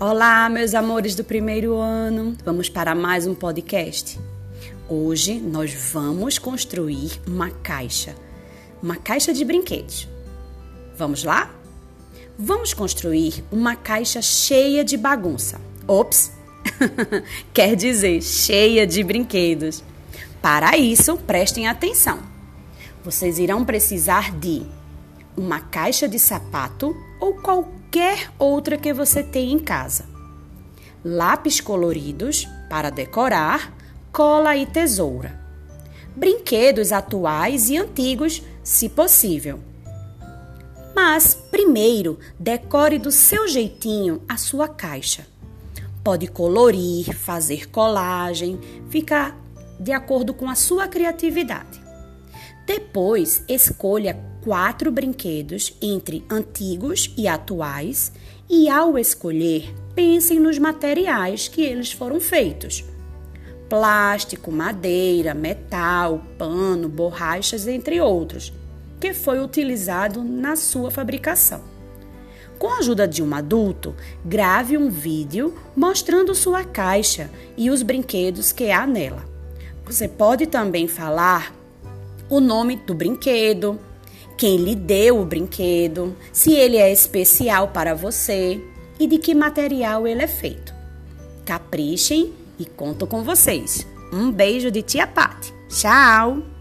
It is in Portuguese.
Olá, meus amores do primeiro ano. Vamos para mais um podcast. Hoje nós vamos construir uma caixa, uma caixa de brinquedos. Vamos lá? Vamos construir uma caixa cheia de bagunça. Ops! Quer dizer, cheia de brinquedos. Para isso, prestem atenção. Vocês irão precisar de uma caixa de sapato ou qualquer outra que você tenha em casa. Lápis coloridos para decorar, cola e tesoura. Brinquedos atuais e antigos, se possível. Mas, primeiro, decore do seu jeitinho a sua caixa. Pode colorir, fazer colagem, ficar de acordo com a sua criatividade. Depois, escolha quatro brinquedos entre antigos e atuais e, ao escolher, pensem nos materiais que eles foram feitos: plástico, madeira, metal, pano, borrachas, entre outros, que foi utilizado na sua fabricação. Com a ajuda de um adulto, grave um vídeo mostrando sua caixa e os brinquedos que há nela. Você pode também falar o nome do brinquedo, quem lhe deu o brinquedo, se ele é especial para você e de que material ele é feito. Caprichem e conto com vocês. Um beijo de tia Pati. Tchau!